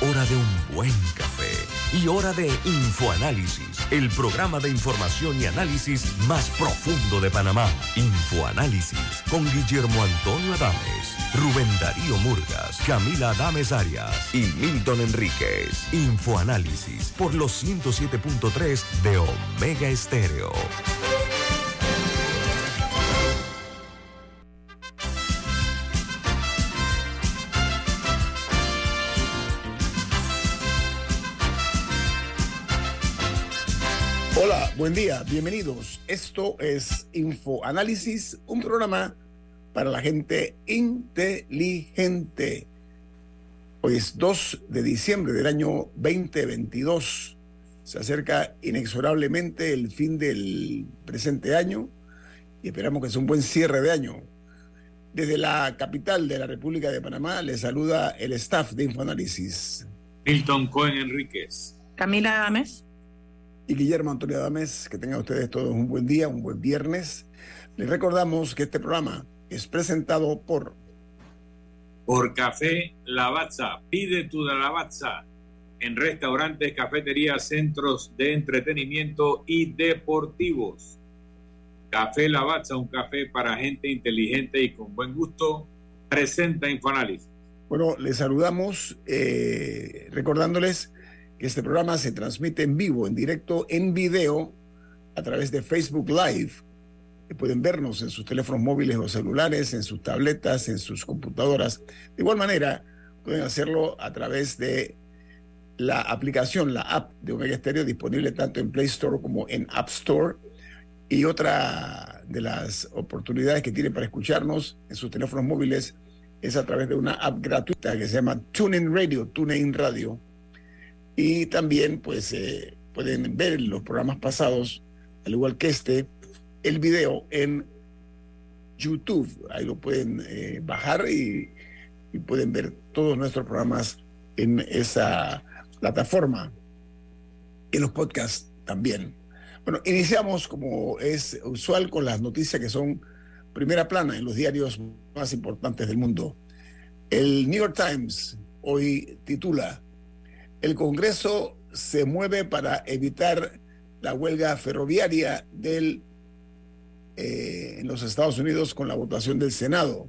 hora de un buen café y hora de Infoanálisis, el programa de información y análisis más profundo de Panamá. Infoanálisis con Guillermo Antonio Adames, Rubén Darío Murgas, Camila Adames Arias y Milton Enríquez. Infoanálisis por los 107.3 de Omega Estéreo. Hola, buen día, bienvenidos. Esto es Infoanálisis, un programa para la gente inteligente. Hoy es 2 de diciembre del año 2022. Se acerca inexorablemente el fin del presente año y esperamos que sea un buen cierre de año. Desde la capital de la República de Panamá les saluda el staff de Infoanálisis. Milton Cohen Enríquez. Camila Adames y Guillermo Antonio Adames. Que tengan ustedes todos un buen día, un buen viernes. Les recordamos que este programa es presentado por... Por Café Lavazza. Pide tu Lavazza en restaurantes, cafeterías, centros de entretenimiento y deportivos. Café Lavazza, un café para gente inteligente y con buen gusto, presenta Infoanálisis. Bueno, les saludamos eh, recordándoles que este programa se transmite en vivo, en directo, en video, a través de Facebook Live. Pueden vernos en sus teléfonos móviles o celulares, en sus tabletas, en sus computadoras. De igual manera, pueden hacerlo a través de la aplicación, la app de Omega Stereo, disponible tanto en Play Store como en App Store. Y otra de las oportunidades que tienen para escucharnos en sus teléfonos móviles es a través de una app gratuita que se llama TuneIn Radio, TuneIn Radio y también pues eh, pueden ver los programas pasados, al igual que este, el video en YouTube. Ahí lo pueden eh, bajar y, y, pueden ver todos nuestros programas en esa plataforma. Y los podcasts también. Bueno, iniciamos como es usual con las noticias que son primera plana en los diarios más importantes del mundo. El New York Times hoy titula el Congreso se mueve para evitar la huelga ferroviaria del, eh, en los Estados Unidos con la votación del Senado.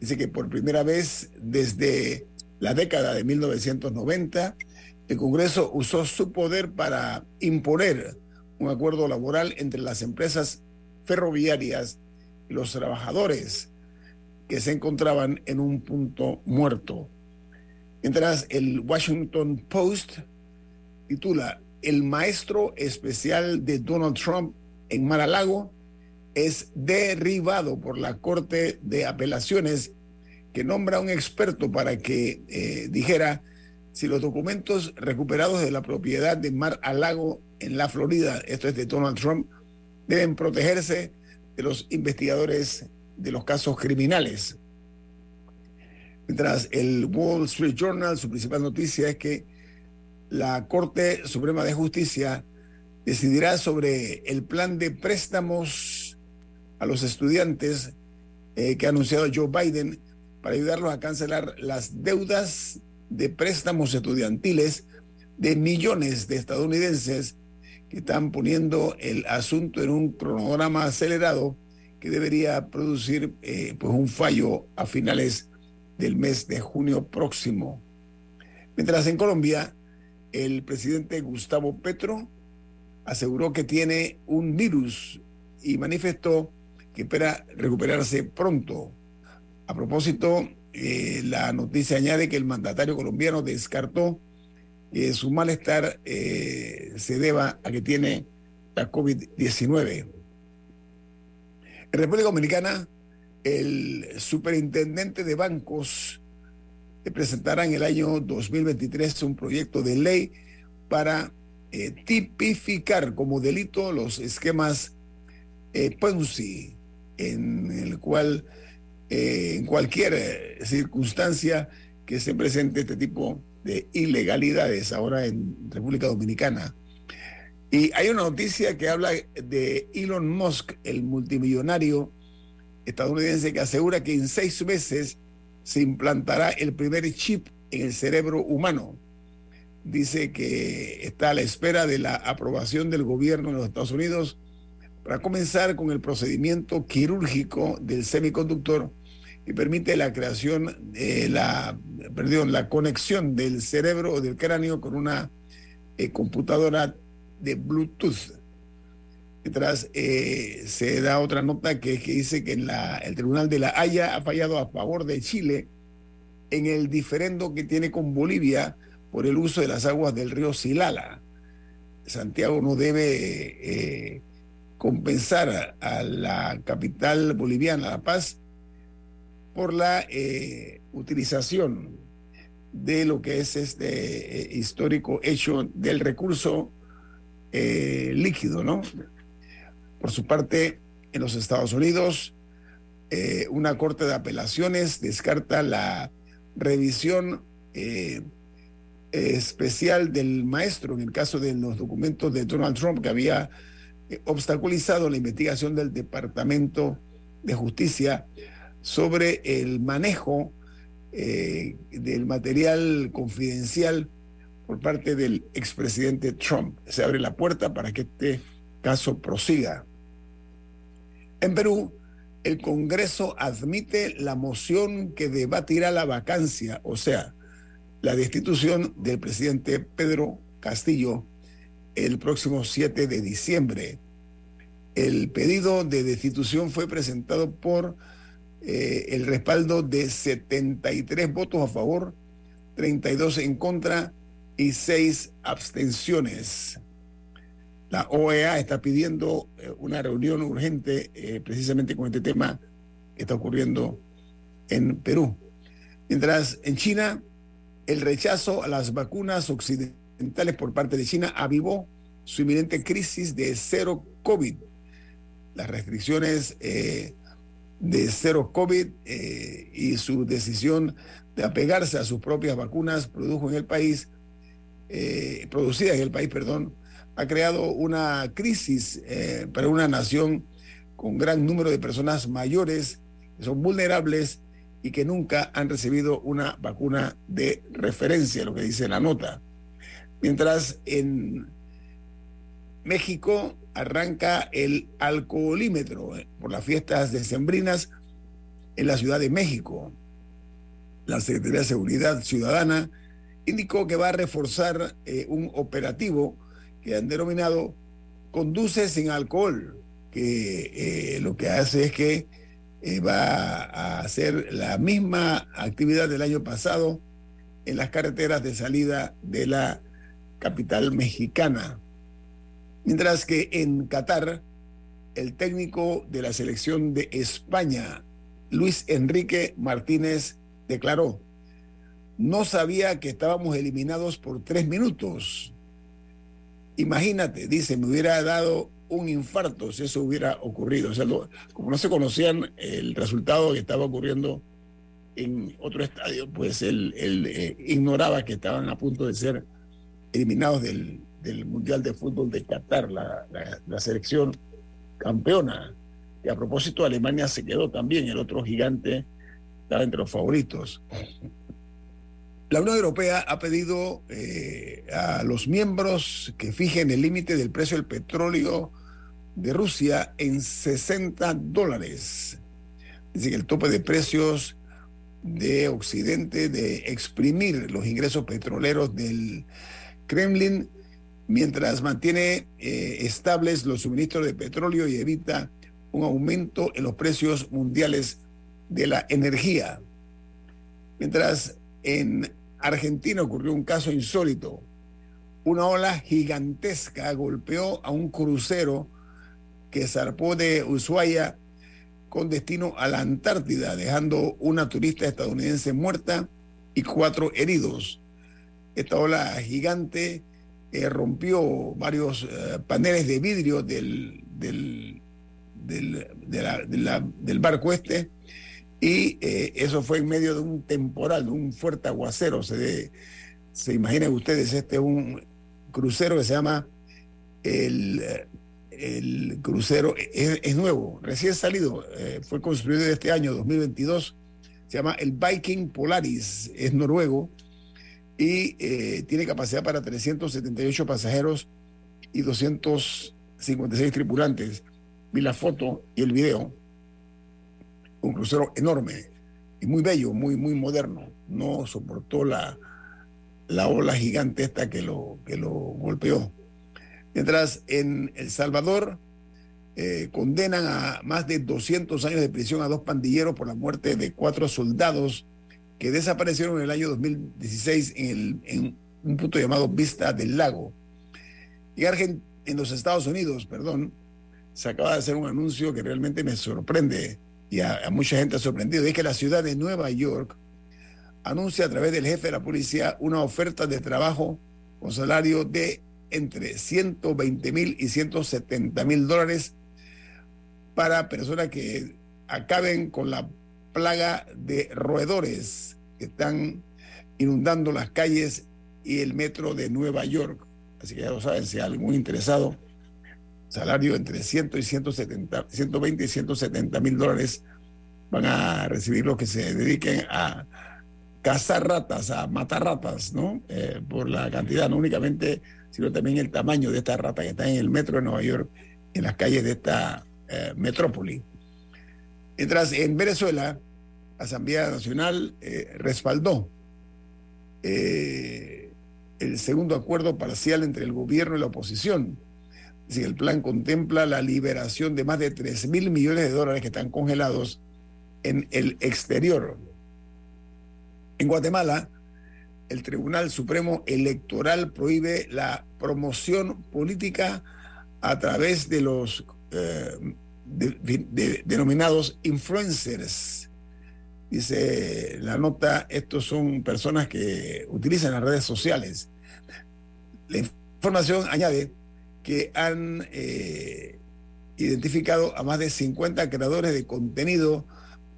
Dice que por primera vez desde la década de 1990, el Congreso usó su poder para imponer un acuerdo laboral entre las empresas ferroviarias y los trabajadores que se encontraban en un punto muerto. Mientras el Washington Post titula El maestro especial de Donald Trump en Mar-a-Lago es derribado por la Corte de Apelaciones que nombra a un experto para que eh, dijera si los documentos recuperados de la propiedad de Mar-a-Lago en la Florida, esto es de Donald Trump, deben protegerse de los investigadores de los casos criminales. Mientras el Wall Street Journal, su principal noticia es que la Corte Suprema de Justicia decidirá sobre el plan de préstamos a los estudiantes eh, que ha anunciado Joe Biden para ayudarlos a cancelar las deudas de préstamos estudiantiles de millones de estadounidenses que están poniendo el asunto en un cronograma acelerado que debería producir eh, pues un fallo a finales del mes de junio próximo. Mientras en Colombia, el presidente Gustavo Petro aseguró que tiene un virus y manifestó que espera recuperarse pronto. A propósito, eh, la noticia añade que el mandatario colombiano descartó que su malestar eh, se deba a que tiene la COVID-19. En República Dominicana, el superintendente de bancos presentará en el año 2023 un proyecto de ley para eh, tipificar como delito los esquemas eh, Ponzi, en el cual eh, en cualquier circunstancia que se presente este tipo de ilegalidades ahora en República Dominicana. Y hay una noticia que habla de Elon Musk, el multimillonario estadounidense, que asegura que en seis meses se implantará el primer chip en el cerebro humano. Dice que está a la espera de la aprobación del gobierno de los Estados Unidos para comenzar con el procedimiento quirúrgico del semiconductor que permite la creación, de la, perdón, la conexión del cerebro o del cráneo con una eh, computadora de Bluetooth. Mientras eh, se da otra nota que, que dice que el Tribunal de la Haya ha fallado a favor de Chile en el diferendo que tiene con Bolivia por el uso de las aguas del río Silala. Santiago no debe eh, compensar a, la capital boliviana, La Paz, por la eh, utilización de lo que es este histórico hecho del recurso líquido, ¿no? Por su parte, en los Estados Unidos, una corte de apelaciones descarta la revisión especial del maestro en el caso de los documentos de Donald Trump que había obstaculizado la investigación del Departamento de Justicia sobre el manejo eh, del material confidencial por parte del expresidente Trump. Se abre la puerta para que este caso prosiga. En Perú, el Congreso admite la moción que debatirá la vacancia, o sea, la destitución del presidente Pedro Castillo el próximo 7 de diciembre. El pedido de destitución fue presentado por eh, el respaldo de 73 votos a favor, 32 en contra y 6 abstenciones. La OEA está pidiendo eh, una reunión urgente eh, precisamente con este tema que está ocurriendo en Perú. Mientras en China, el rechazo a las vacunas occidentales por parte de China avivó su inminente crisis de cero COVID. Las restricciones de cero COVID eh, y su decisión de apegarse a sus propias vacunas produjo en el país, eh, producida en el país, perdón, ha creado una crisis eh, para una nación con gran número de personas mayores que son vulnerables y que nunca han recibido una vacuna de referencia, lo que dice la nota. Mientras en México arranca el alcoholímetro eh, por las fiestas decembrinas en la Ciudad de México. La Secretaría de Seguridad Ciudadana indicó que va a reforzar eh, un operativo que han denominado Conduce sin alcohol, que eh, lo que hace es que va a hacer la misma actividad del año pasado en las carreteras de salida de la capital mexicana. Mientras que en Qatar, el técnico de la selección de España, Luis Enrique Martínez, declaró, no sabía que estábamos eliminados por tres minutos. Imagínate, dice, me hubiera dado un infarto si eso hubiera ocurrido. O sea, como no se conocían el resultado que estaba ocurriendo en otro estadio, pues él, eh, ignoraba que estaban a punto de ser eliminados del, Mundial de Fútbol de Qatar, la, la, selección campeona. Y a propósito, Alemania se quedó también, el otro gigante estaba entre los favoritos. La Unión Europea ha pedido eh, a los miembros que fijen el límite del precio del petróleo de Rusia en 60 dólares. Dice que el tope de precios de Occidente de exprimir los ingresos petroleros del Kremlin mientras mantiene eh, estables los suministros de petróleo y evita un aumento en los precios mundiales de la energía. Mientras en Argentina ocurrió un caso insólito. Una ola gigantesca golpeó a un crucero que zarpó de Ushuaia con destino a la Antártida, dejando una turista estadounidense muerta y cuatro heridos. Esta ola gigante eh, rompió varios eh, paneles de vidrio del, del, del, barco este y eh, eso fue en medio de un temporal, de un fuerte aguacero. Se se imaginen ustedes, este es un crucero que se llama el, el crucero, es, nuevo, recién salido, eh, fue construido este año, 2022, se llama el Viking Polaris, es noruego y eh, tiene capacidad para 378 pasajeros y 256 tripulantes. Vi la foto y el video. Un crucero enorme y muy bello, muy, muy moderno. No soportó la, la ola gigante esta que lo, que lo golpeó. Mientras en El Salvador eh, condenan a más de 200 años de prisión a dos pandilleros por la muerte de cuatro soldados que desaparecieron en el año 2016 en, en un punto llamado Vista del Lago. Y en los Estados Unidos, perdón, se acaba de hacer un anuncio que realmente me sorprende y a, mucha gente ha sorprendido. Es que la ciudad de Nueva York anuncia a través del jefe de la policía una oferta de trabajo con salario de entre 120 mil y 170 mil dólares para personas que acaben con la plaga de roedores que están inundando las calles y el metro de Nueva York. Así que ya lo saben, si hay algún interesado, salario entre 100 y 170, 120 y 170 mil dólares van a recibir los que se dediquen a cazar ratas, a matar ratas, ¿no? Eh, por la cantidad, no únicamente, sino también el tamaño de estas ratas que están en el metro de Nueva York, en las calles de esta eh, metrópoli. Mientras en Venezuela, la Asamblea Nacional eh, respaldó el segundo acuerdo parcial entre el gobierno y la oposición. Es el plan contempla la liberación de más de 3 mil millones de dólares que están congelados en el exterior. En Guatemala, el Tribunal Supremo Electoral prohíbe la promoción política a través de los denominados influencers. Dice la nota, estos son personas que utilizan las redes sociales. La información añade que han eh, identificado a más de 50 creadores de contenido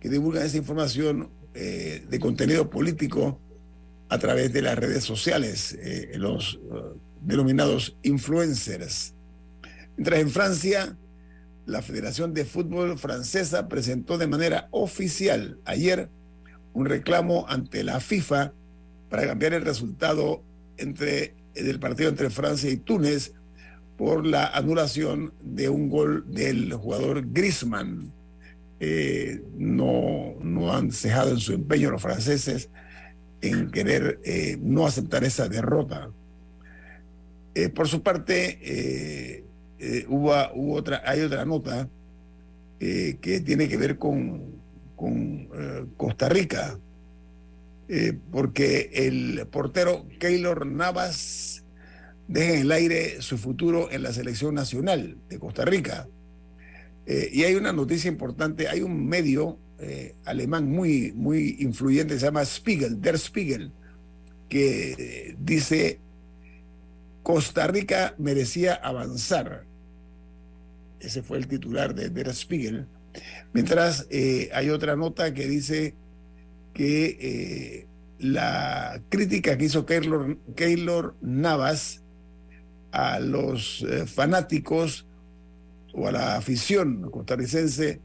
que divulgan esa información eh, de contenido político a través de las redes sociales, eh, los denominados influencers. Mientras en Francia, la Federación de Fútbol Francesa presentó de manera oficial ayer un reclamo ante la FIFA para cambiar el resultado entre, del partido entre Francia y Túnez por la anulación de un gol del jugador Grisman. Eh, no, no han cejado en su empeño los franceses en querer eh, no aceptar esa derrota. Eh, por su parte, eh, hubo, otra, hay otra nota que tiene que ver con, con Costa Rica, porque el portero Keylor Navas deja en el aire su futuro en la selección nacional de Costa Rica. y hay una noticia importante, hay un medio alemán muy, muy influyente, se llama Spiegel, Der Spiegel, que dice Costa Rica merecía avanzar. Ese fue el titular de Der Spiegel. Mientras eh, hay otra nota que dice que eh, la crítica que hizo Keylor, Keylor Navas a los eh, fanáticos o a la afición costarricense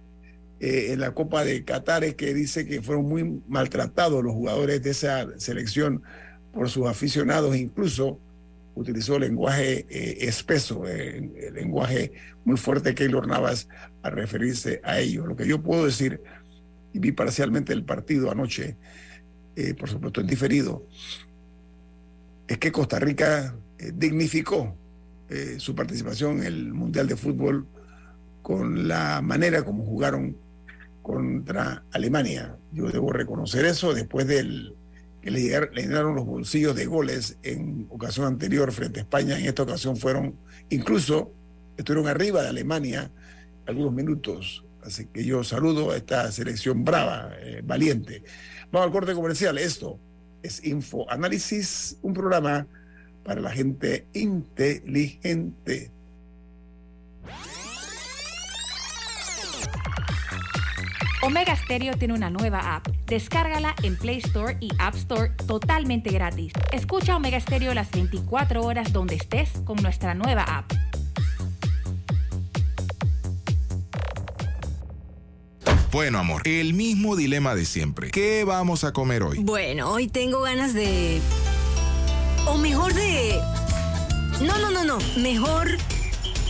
en la Copa de Qatar es que dice que fueron muy maltratados los jugadores de esa selección por sus aficionados, incluso utilizó lenguaje eh, espeso, eh, lenguaje muy fuerte Keylor Navas a referirse a ello. Lo que yo puedo decir, y vi parcialmente el partido anoche, eh, por supuesto en diferido, es que Costa Rica dignificó su participación en el Mundial de Fútbol con la manera como jugaron contra Alemania. Yo debo reconocer eso después del que le, llenaron los bolsillos de goles en ocasión anterior frente a España. En esta ocasión fueron, incluso estuvieron arriba de Alemania algunos minutos. Así que yo saludo a esta selección brava, eh, valiente. Vamos al corte comercial. Esto es Info Análisis, un programa para la gente inteligente. Omega Stereo tiene una nueva app. Descárgala en Play Store y App Store totalmente gratis. Escucha Omega Stereo las 24 horas donde estés con nuestra nueva app. Bueno, amor, el mismo dilema de siempre. ¿Qué vamos a comer hoy? Bueno, hoy tengo ganas de... O mejor de... No, no, no, no. Mejor...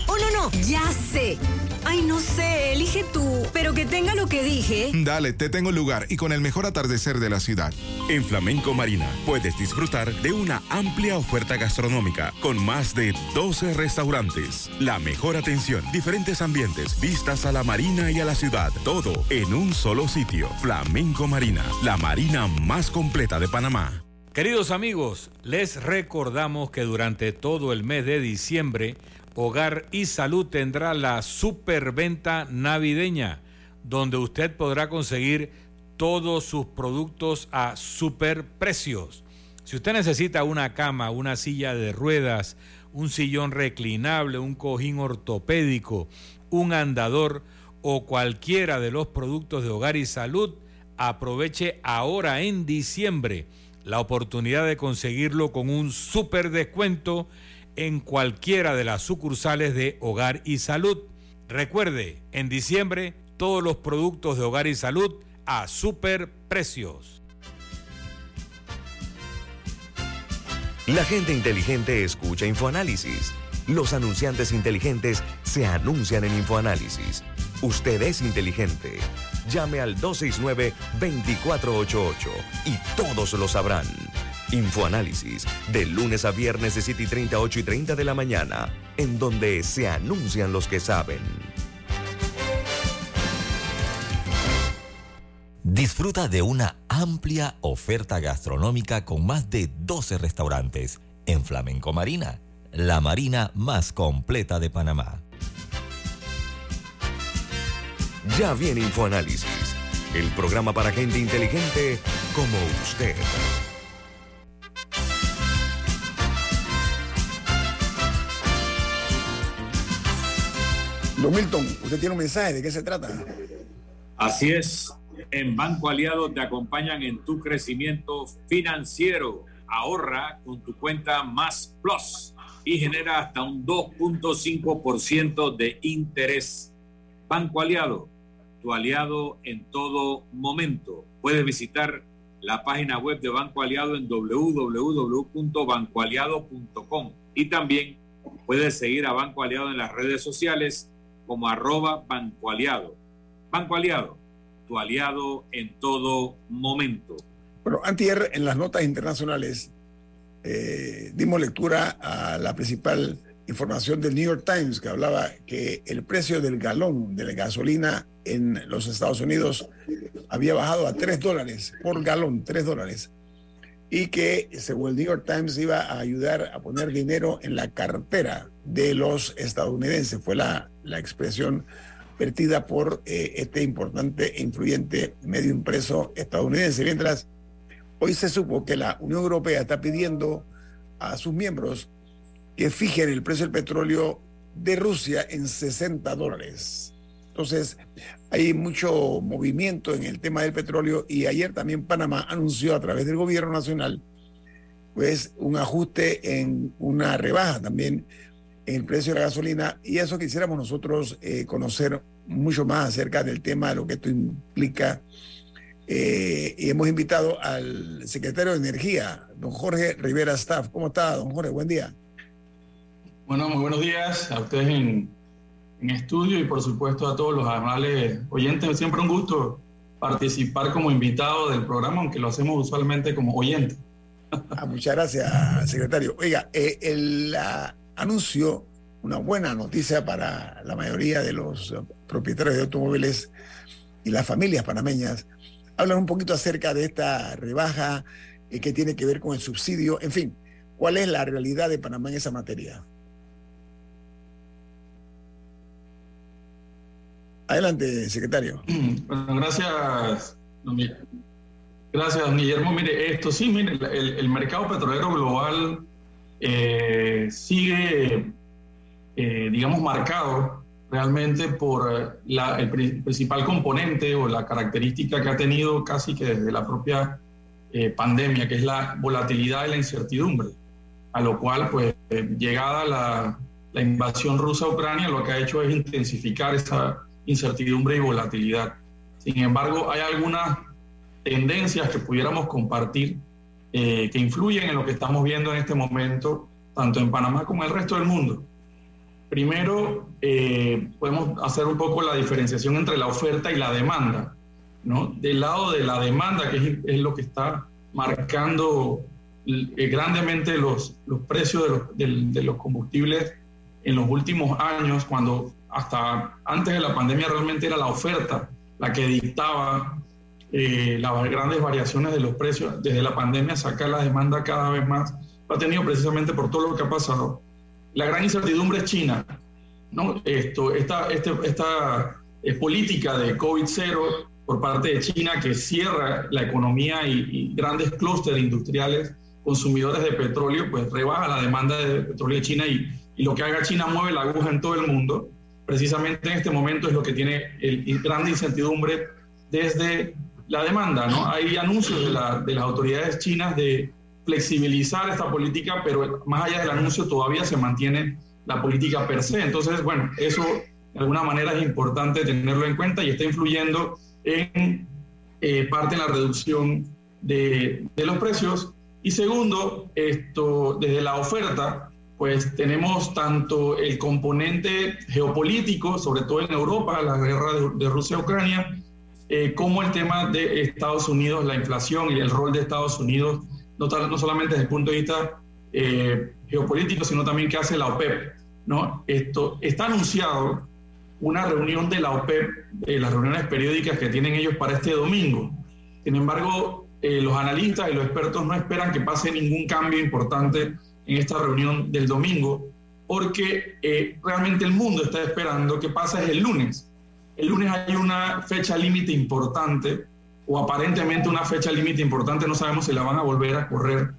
Oh, no, no. Ya sé. Ay, no sé, elige tú, pero que tenga lo que dije. Dale, te tengo lugar y con el mejor atardecer de la ciudad. En Flamenco Marina puedes disfrutar de una amplia oferta gastronómica con más de 12 restaurantes. La mejor atención, diferentes ambientes, vistas a la marina y a la ciudad, todo en un solo sitio. Flamenco Marina, la marina más completa de Panamá. Queridos amigos, les recordamos que durante todo el mes de diciembre Hogar y Salud tendrá la superventa navideña, donde usted podrá conseguir todos sus productos a super precios. Si usted necesita una cama, una silla de ruedas, un sillón reclinable, un cojín ortopédico, un andador o cualquiera de los productos de hogar y salud, aproveche ahora en diciembre la oportunidad de conseguirlo con un super descuento en cualquiera de las sucursales de Hogar y Salud. Recuerde, en diciembre todos los productos de Hogar y Salud a super precios. La gente inteligente escucha InfoAnálisis. Los anunciantes inteligentes se anuncian en InfoAnálisis. Usted es inteligente. Llame al 269-2488 y todos lo sabrán. Infoanálisis, de lunes a viernes de 7 y 30, 8 y 30 de la mañana, en donde se anuncian los que saben. Disfruta de una amplia oferta gastronómica con más de 12 restaurantes en Flamenco Marina, la marina más completa de Panamá. Ya viene Infoanálisis, el programa para gente inteligente como usted. Don Milton, usted tiene un mensaje, ¿de qué se trata? Así es, en Banco Aliado te acompañan en tu crecimiento financiero. Ahorra con tu cuenta Más Plus y genera hasta un 2.5% de interés. Banco Aliado, tu aliado en todo momento. Puedes visitar la página web de Banco Aliado en www.bancoaliado.com y también puedes seguir a Banco Aliado en las redes sociales como arroba Banco Aliado. Banco Aliado, tu aliado en todo momento. Bueno, antier en las notas internacionales eh, dimos lectura a la principal información del New York Times que hablaba que el precio del galón de la gasolina en los Estados Unidos había bajado a 3 dólares por galón, 3 dólares. Y que, según el New York Times, iba a ayudar a poner dinero en la cartera de los estadounidenses. Fue la, la expresión vertida por eh, este importante e influyente medio impreso estadounidense. Mientras hoy se supo que la Unión Europea está pidiendo a sus miembros que fijen el precio del petróleo de Rusia en 60 dólares. Entonces, hay mucho movimiento en el tema del petróleo y ayer también Panamá anunció a través del gobierno nacional pues un ajuste en una rebaja también en el precio de la gasolina y eso quisiéramos nosotros eh, conocer mucho más acerca del tema de lo que esto implica. Eh, y hemos invitado al secretario de Energía, don Jorge Rivera Staff. ¿Cómo está, don Jorge? Buen día. Bueno, muy buenos días a ustedes en, en estudio y por supuesto a todos los amables oyentes. Siempre un gusto participar como invitado del programa, aunque lo hacemos usualmente como oyente. Ah, muchas gracias, secretario. Oiga, eh, el anuncio, una buena noticia para la mayoría de los propietarios de automóviles y las familias panameñas. Hablan un poquito acerca de esta rebaja eh, que tiene que ver con el subsidio. En fin, ¿cuál es la realidad de Panamá en esa materia? Adelante, secretario. Bueno, gracias, don Gracias, don Guillermo. Mire, esto sí, mire, el, el mercado petrolero global eh, sigue, eh, digamos, marcado realmente por la, el principal componente o la característica que ha tenido casi que desde la propia eh, pandemia, que es la volatilidad y la incertidumbre, a lo cual, pues, llegada la, la invasión rusa a Ucrania, lo que ha hecho es intensificar esa incertidumbre y volatilidad. Sin embargo, hay algunas tendencias que pudiéramos compartir que influyen en lo que estamos viendo en este momento, tanto en Panamá como en el resto del mundo. Primero, eh, podemos hacer un poco la diferenciación entre la oferta y la demanda. ¿no? Del lado de la demanda, que es, lo que está marcando eh, grandemente los, los precios de los, de, los combustibles en los últimos años, cuando hasta antes de la pandemia realmente era la oferta la que dictaba eh, las grandes variaciones de los precios. Desde la pandemia saca la demanda cada vez más. Lo ha tenido precisamente por todo lo que ha pasado la gran incertidumbre es China. ¿no? Esto, esta esta, esta eh, política de COVID-0 por parte de China que cierra la economía y, grandes clústeres industriales consumidores de petróleo, pues rebaja la demanda de petróleo de China y, y, lo que haga China mueve la aguja en todo el mundo. Precisamente en este momento es lo que tiene el, gran incertidumbre desde la demanda. ¿no? Hay anuncios de, de las autoridades chinas de flexibilizar esta política, pero más allá del anuncio todavía se mantiene la política per se. Entonces, bueno, eso de alguna manera es importante tenerlo en cuenta y está influyendo en eh, parte en la reducción de, de, los precios. Y segundo, esto desde la oferta, pues tenemos tanto el componente geopolítico, sobre todo en Europa, la guerra de, Rusia-Ucrania, eh, como el tema de Estados Unidos, la inflación y el rol de Estados Unidos no, solamente desde el punto de vista eh, geopolítico, sino también que hace la OPEP. ¿no? Esto, está anunciado una reunión de la OPEP, de las reuniones periódicas que tienen ellos para este domingo. Sin embargo, eh, los analistas y los expertos no esperan que pase ningún cambio importante en esta reunión del domingo, porque eh, realmente el mundo está esperando que pase el lunes. El lunes hay una fecha límite importante o aparentemente una fecha límite importante, no sabemos si la van a volver a correr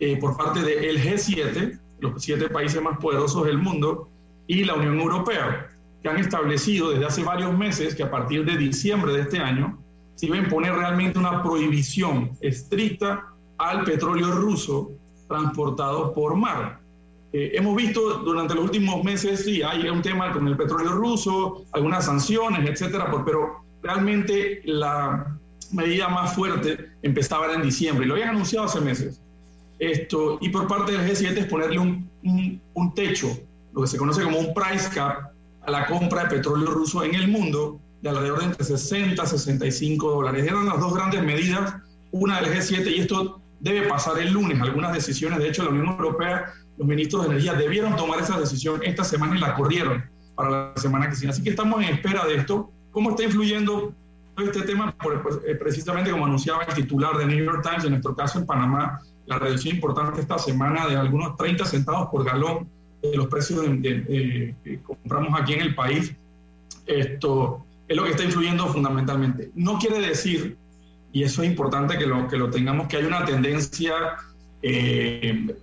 eh, por parte del G7, los siete países más poderosos del mundo, y la Unión Europea, que han establecido desde hace varios meses que a partir de diciembre de este año se iba a imponer realmente una prohibición estricta al petróleo ruso transportado por mar. Eh, hemos visto durante los últimos meses, sí, hay un tema con el petróleo ruso, algunas sanciones, etcétera, pero realmente la, medida más fuerte empezaba en diciembre, lo habían anunciado hace meses. Esto, y por parte del G7 es ponerle un, un, techo, lo que se conoce como un price cap, a la compra de petróleo ruso en el mundo de alrededor de entre 60 y 65 dólares. Eran las dos grandes medidas, una del G7 y esto debe pasar el lunes. Algunas decisiones, de hecho, la Unión Europea, los ministros de Energía debieron tomar esa decisión esta semana y la corrieron para la semana que sigue. Así que estamos en espera de esto. ¿Cómo está influyendo este tema, pues, eh, precisamente como anunciaba el titular de New York Times, en nuestro caso en Panamá, la reducción importante esta semana de algunos 30 centavos por galón de los precios que compramos aquí en el país, esto es lo que está influyendo fundamentalmente. No quiere decir, y eso es importante que lo, que lo tengamos, que hay una tendencia eh,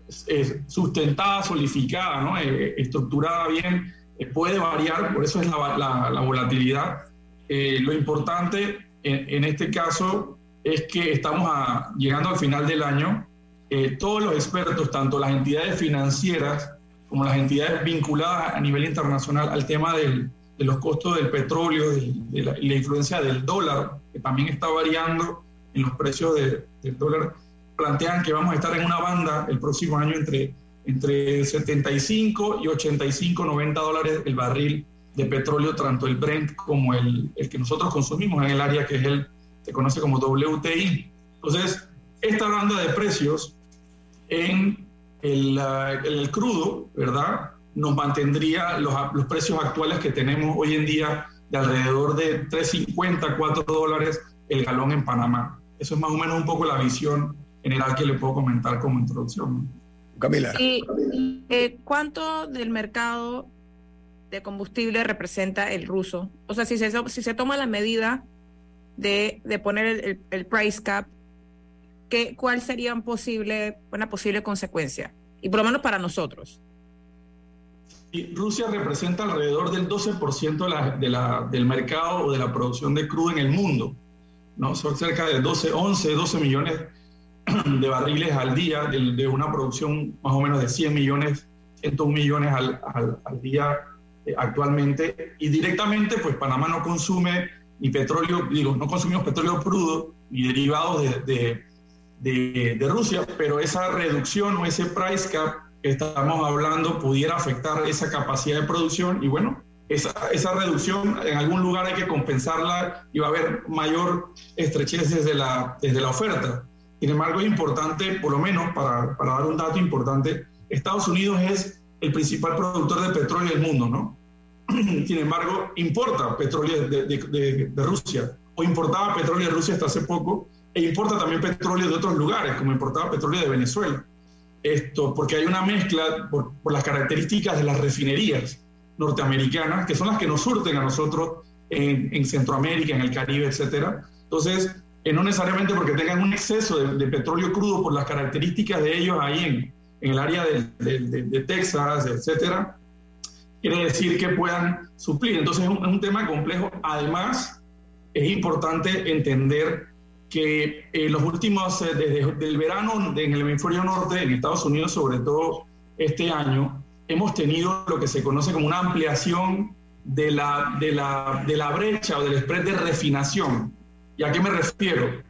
sustentada, solidificada, ¿no? Eh, estructurada bien, puede variar, por eso es la, la, la volatilidad eh, lo importante en, este caso es que estamos llegando al final del año. Eh, todos los expertos, tanto las entidades financieras como las entidades vinculadas a nivel internacional al tema de los costos del petróleo y la, influencia del dólar, que también está variando en los precios del dólar, plantean que vamos a estar en una banda el próximo año entre, entre 75 y 85, 90 dólares el barril de petróleo, tanto el Brent como el, el, que nosotros consumimos en el área que es el, se conoce como WTI. Entonces, esta banda de precios en el, el crudo, ¿verdad? Nos mantendría los, los, precios actuales que tenemos hoy en día de alrededor de 3.50, 4 dólares el galón en Panamá. Eso es más o menos un poco la visión general que le puedo comentar como introducción. Camila. ¿Y eh, cuánto del mercado de combustible representa el ruso. O sea, si se, si se toma la medida de, de poner el, price cap, ¿qué, ¿cuál sería posible, una posible consecuencia? Y por lo menos para nosotros. Rusia representa alrededor del 12% de la, del mercado o de la producción de crudo en el mundo. ¿no? Son cerca de 12, 11, 12 millones de barriles al día, de, una producción más o menos de 100 millones, 101 millones al, al, día eh, actualmente. Y directamente, pues Panamá no consume ni petróleo, digo, no consumimos petróleo crudo ni derivados de, de, de Rusia, pero esa reducción o ese price cap estamos hablando pudiera afectar esa capacidad de producción y bueno, esa, esa, reducción en algún lugar hay que compensarla y va a haber mayor estrechez desde la, desde la oferta. Sin embargo, es importante, por lo menos para, para dar un dato importante, Estados Unidos es el principal productor de petróleo del mundo, ¿no? Sin embargo, importa petróleo de, de, de, Rusia o importaba petróleo de Rusia hasta hace poco e importa también petróleo de otros lugares, como importaba petróleo de Venezuela esto, porque hay una mezcla por, las características de las refinerías norteamericanas, que son las que nos surten a nosotros en, Centroamérica, en el Caribe, etcétera. Entonces, eh, no necesariamente porque tengan un exceso de, petróleo crudo por las características de ellos ahí en, en el área de, de, Texas, etcétera, quiere decir que puedan suplir. Entonces, es un, es un tema complejo. Además, es importante entender que eh, los últimos, eh, desde el verano en el hemisferio norte, en Estados Unidos sobre todo este año, hemos tenido lo que se conoce como una ampliación de la, de la, de la brecha o del spread de refinación. ¿Y a qué me refiero?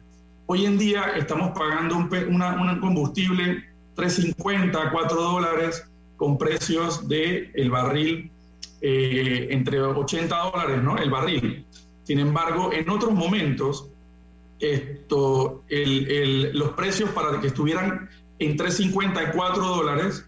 Hoy en día estamos pagando un, una, combustible 3.50, 4 dólares con precios del el barril eh, entre 80 dólares, ¿no? El barril. Sin embargo, en otros momentos esto, los precios para que estuvieran en 3.50 y 4 dólares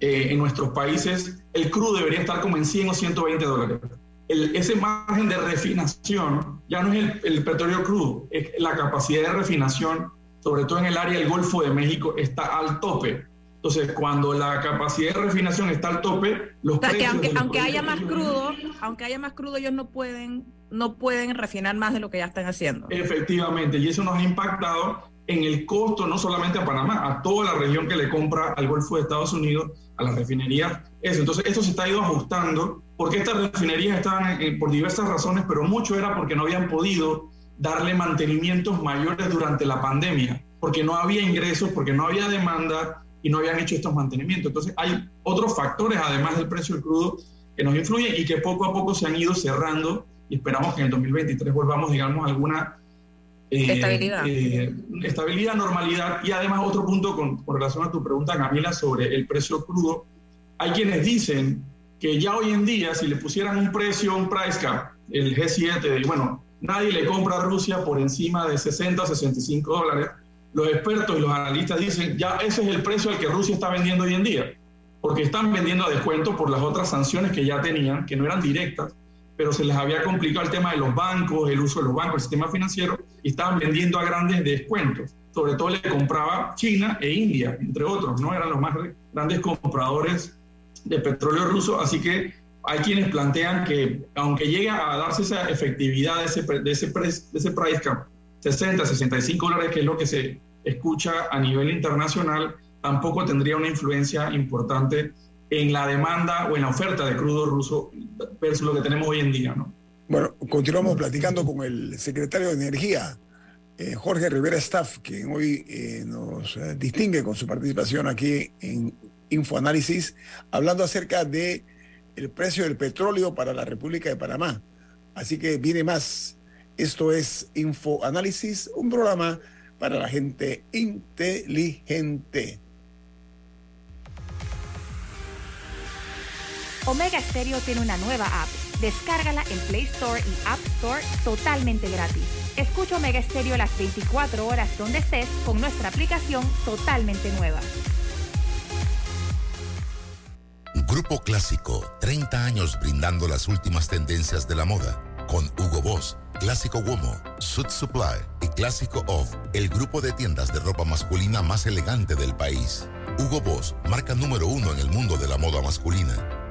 eh, en nuestros países, el crudo debería estar como en 100 o 120 dólares. ese margen de refinación ya no es el, petróleo crudo, es la capacidad de refinación, sobre todo en el área del Golfo de México, está al tope. Entonces, cuando la capacidad de refinación está al tope, los precios aunque, aunque haya más crudo, aunque haya más crudo, ellos no pueden no pueden refinar más de lo que ya están haciendo. Efectivamente, y eso nos ha impactado en el costo no solamente a Panamá, a toda la región que le compra al Golfo de Estados Unidos, a las refinerías. Eso. Entonces, esto se está ido ajustando porque estas refinerías estaban por diversas razones, pero mucho era porque no habían podido darle mantenimientos mayores durante la pandemia, porque no había ingresos, porque no había demanda y no habían hecho estos mantenimientos. Entonces, hay otros factores, además del precio del crudo, que nos influyen y que poco a poco se han ido cerrando y esperamos que en el 2023 volvamos, digamos, a alguna eh, estabilidad. Eh, estabilidad, normalidad. Y además otro punto con, relación a tu pregunta, Camila, sobre el precio crudo. Hay quienes dicen que ya hoy en día, si le pusieran un precio, un price cap, el G7, de, bueno, nadie le compra a Rusia por encima de 60 o 65 dólares, los expertos y los analistas dicen, ya ese es el precio al que Rusia está vendiendo hoy en día, porque están vendiendo a descuento por las otras sanciones que ya tenían, que no eran directas, pero se les había complicado el tema de los bancos, el uso de los bancos, el sistema financiero, y estaban vendiendo a grandes descuentos. Sobre todo le compraba China e India, entre otros, ¿no? Eran los más grandes compradores de petróleo ruso, así que hay quienes plantean que aunque llegue a darse esa efectividad de ese, de ese, de ese price cap, 60, 65 dólares, que es lo que se escucha a nivel internacional, tampoco tendría una influencia importante en la demanda o en la oferta de crudo ruso versus lo que tenemos hoy en día. ¿no? Bueno, continuamos platicando con el secretario de Energía, eh, Jorge Rivera Staff, que hoy eh, nos eh, distingue con su participación aquí en Infoanálisis, hablando acerca de el precio del petróleo para la República de Panamá. Así que viene más. Esto es Infoanálisis, un programa para la gente inteligente. Omega Stereo tiene una nueva app. Descárgala en Play Store y App Store totalmente gratis. Escucha Omega Stereo las 24 horas donde estés con nuestra aplicación totalmente nueva. Grupo Clásico, 30 años brindando las últimas tendencias de la moda. Con Hugo Boss, Clásico Womo, Suit Supply y Clásico Off, el grupo de tiendas de ropa masculina más elegante del país. Hugo Boss, marca número uno en el mundo de la moda masculina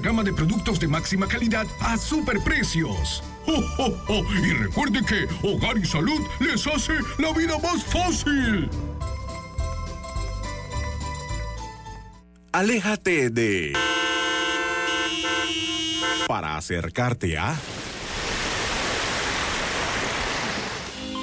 gama de productos de máxima calidad a superprecios. ¡Oh, Y recuerde que Hogar y Salud les hace la vida más fácil. Aléjate de... Para acercarte a...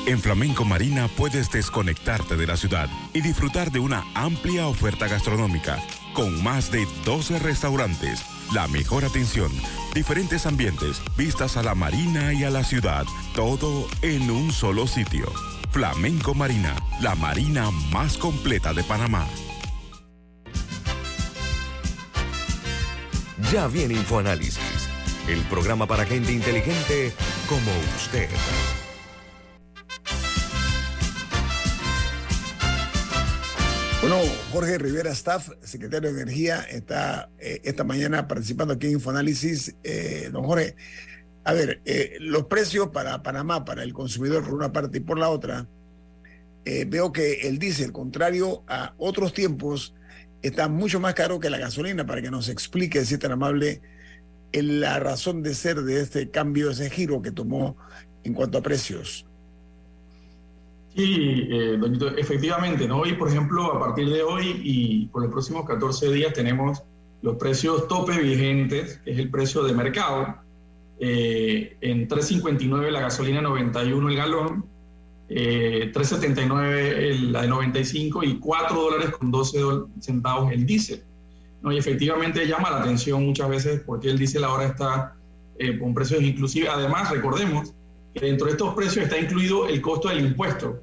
En Flamenco Marina puedes desconectarte de la ciudad y disfrutar de una amplia oferta gastronómica con más de 12 restaurantes la mejor atención, diferentes ambientes, vistas a la marina y a la ciudad, todo en un solo sitio. Flamenco Marina, la marina más completa de Panamá. Ya viene InfoAnálisis, el programa para gente inteligente como usted. Bueno, Jorge Rivera Staff, secretario de Energía, está eh, esta mañana participando aquí en Infoanálisis. Eh, don Jorge, a ver, eh, los precios para Panamá, para el consumidor por una parte y por la otra, veo que el diésel, contrario a otros tiempos, está mucho más caro que la gasolina, para que nos explique, si es tan amable, la razón de ser de este cambio, ese giro que tomó en cuanto a precios. Sí, eh, efectivamente, ¿no? Hoy, por ejemplo, a partir de hoy y por los próximos 14 días tenemos los precios tope vigentes, que es el precio de mercado, eh, en 3.59 la gasolina 91 el galón, eh, 3.79 la de 95 y 4 dólares con 12 centavos el diésel. ¿no? Y efectivamente llama la atención muchas veces porque el diésel ahora está eh, con precios inclusive, además recordemos que dentro de estos precios está incluido el costo del impuesto.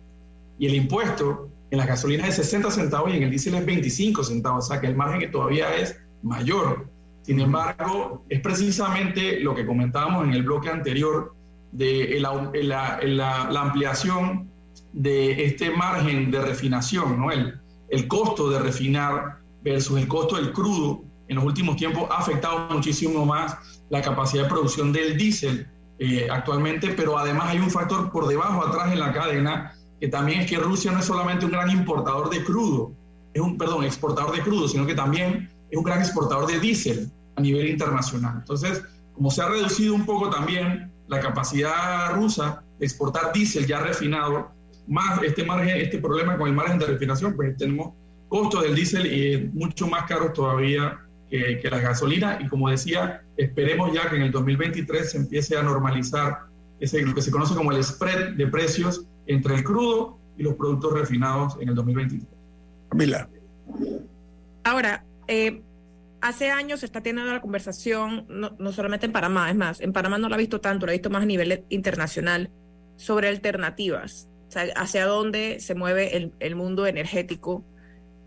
Y el impuesto en las gasolinas es 60 centavos y en el diésel es 25 centavos, o sea que el margen todavía es mayor. Sin embargo, es precisamente lo que comentábamos en el bloque anterior de la, la, ampliación de este margen de refinación, ¿no? El, el costo de refinar versus el costo del crudo en los últimos tiempos ha afectado muchísimo más la capacidad de producción del diésel eh, actualmente, pero además hay un factor por debajo, atrás en la cadena, que también es que Rusia no es solamente un gran importador de crudo, es un, perdón, exportador de crudo, sino que también es un gran exportador de diésel a nivel internacional. Entonces, como se ha reducido un poco también la capacidad rusa de exportar diésel ya refinado, más este margen, este problema con el margen de refinación, pues tenemos costos del diésel y mucho más caros todavía que, que las gasolinas. Y como decía, esperemos ya que en el 2023 se empiece a normalizar ese, lo que se conoce como el spread de precios entre el crudo y los productos refinados en el 2023. Camila. Ahora, eh, hace años se está teniendo la conversación, no, no, solamente en Panamá, es más, en Panamá no la he visto tanto, la he visto más a nivel internacional, sobre alternativas, o sea, hacia dónde se mueve el, el mundo energético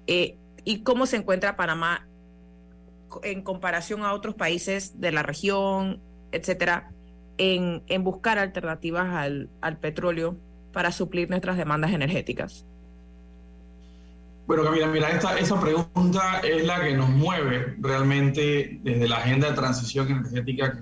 eh, y cómo se encuentra Panamá en comparación a otros países de la región, etcétera, en, en buscar alternativas al, al, petróleo para suplir nuestras demandas energéticas? Bueno, Camila, mira, esta, esa pregunta es la que nos mueve realmente desde la agenda de transición energética que,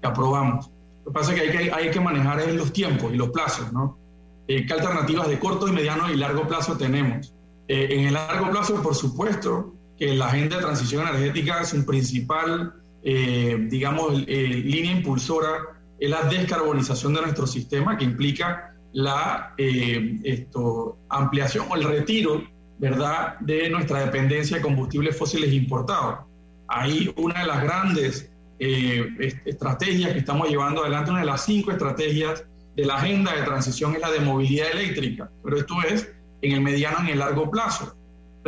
que aprobamos. Lo que pasa es que hay que, hay que manejar los tiempos y los plazos, ¿no? Eh, ¿Qué alternativas de corto, y mediano y largo plazo tenemos? Eh, en el largo plazo, por supuesto, que la agenda de transición energética es un principal, eh, digamos, eh, línea impulsora es la descarbonización de nuestro sistema, que implica la eh, esto, ampliación o el retiro ¿verdad? de nuestra dependencia de combustibles fósiles importados. Ahí una de las grandes eh, estrategias que estamos llevando adelante, una de las cinco estrategias de la agenda de transición es la de movilidad eléctrica, pero esto es en el mediano y en el largo plazo.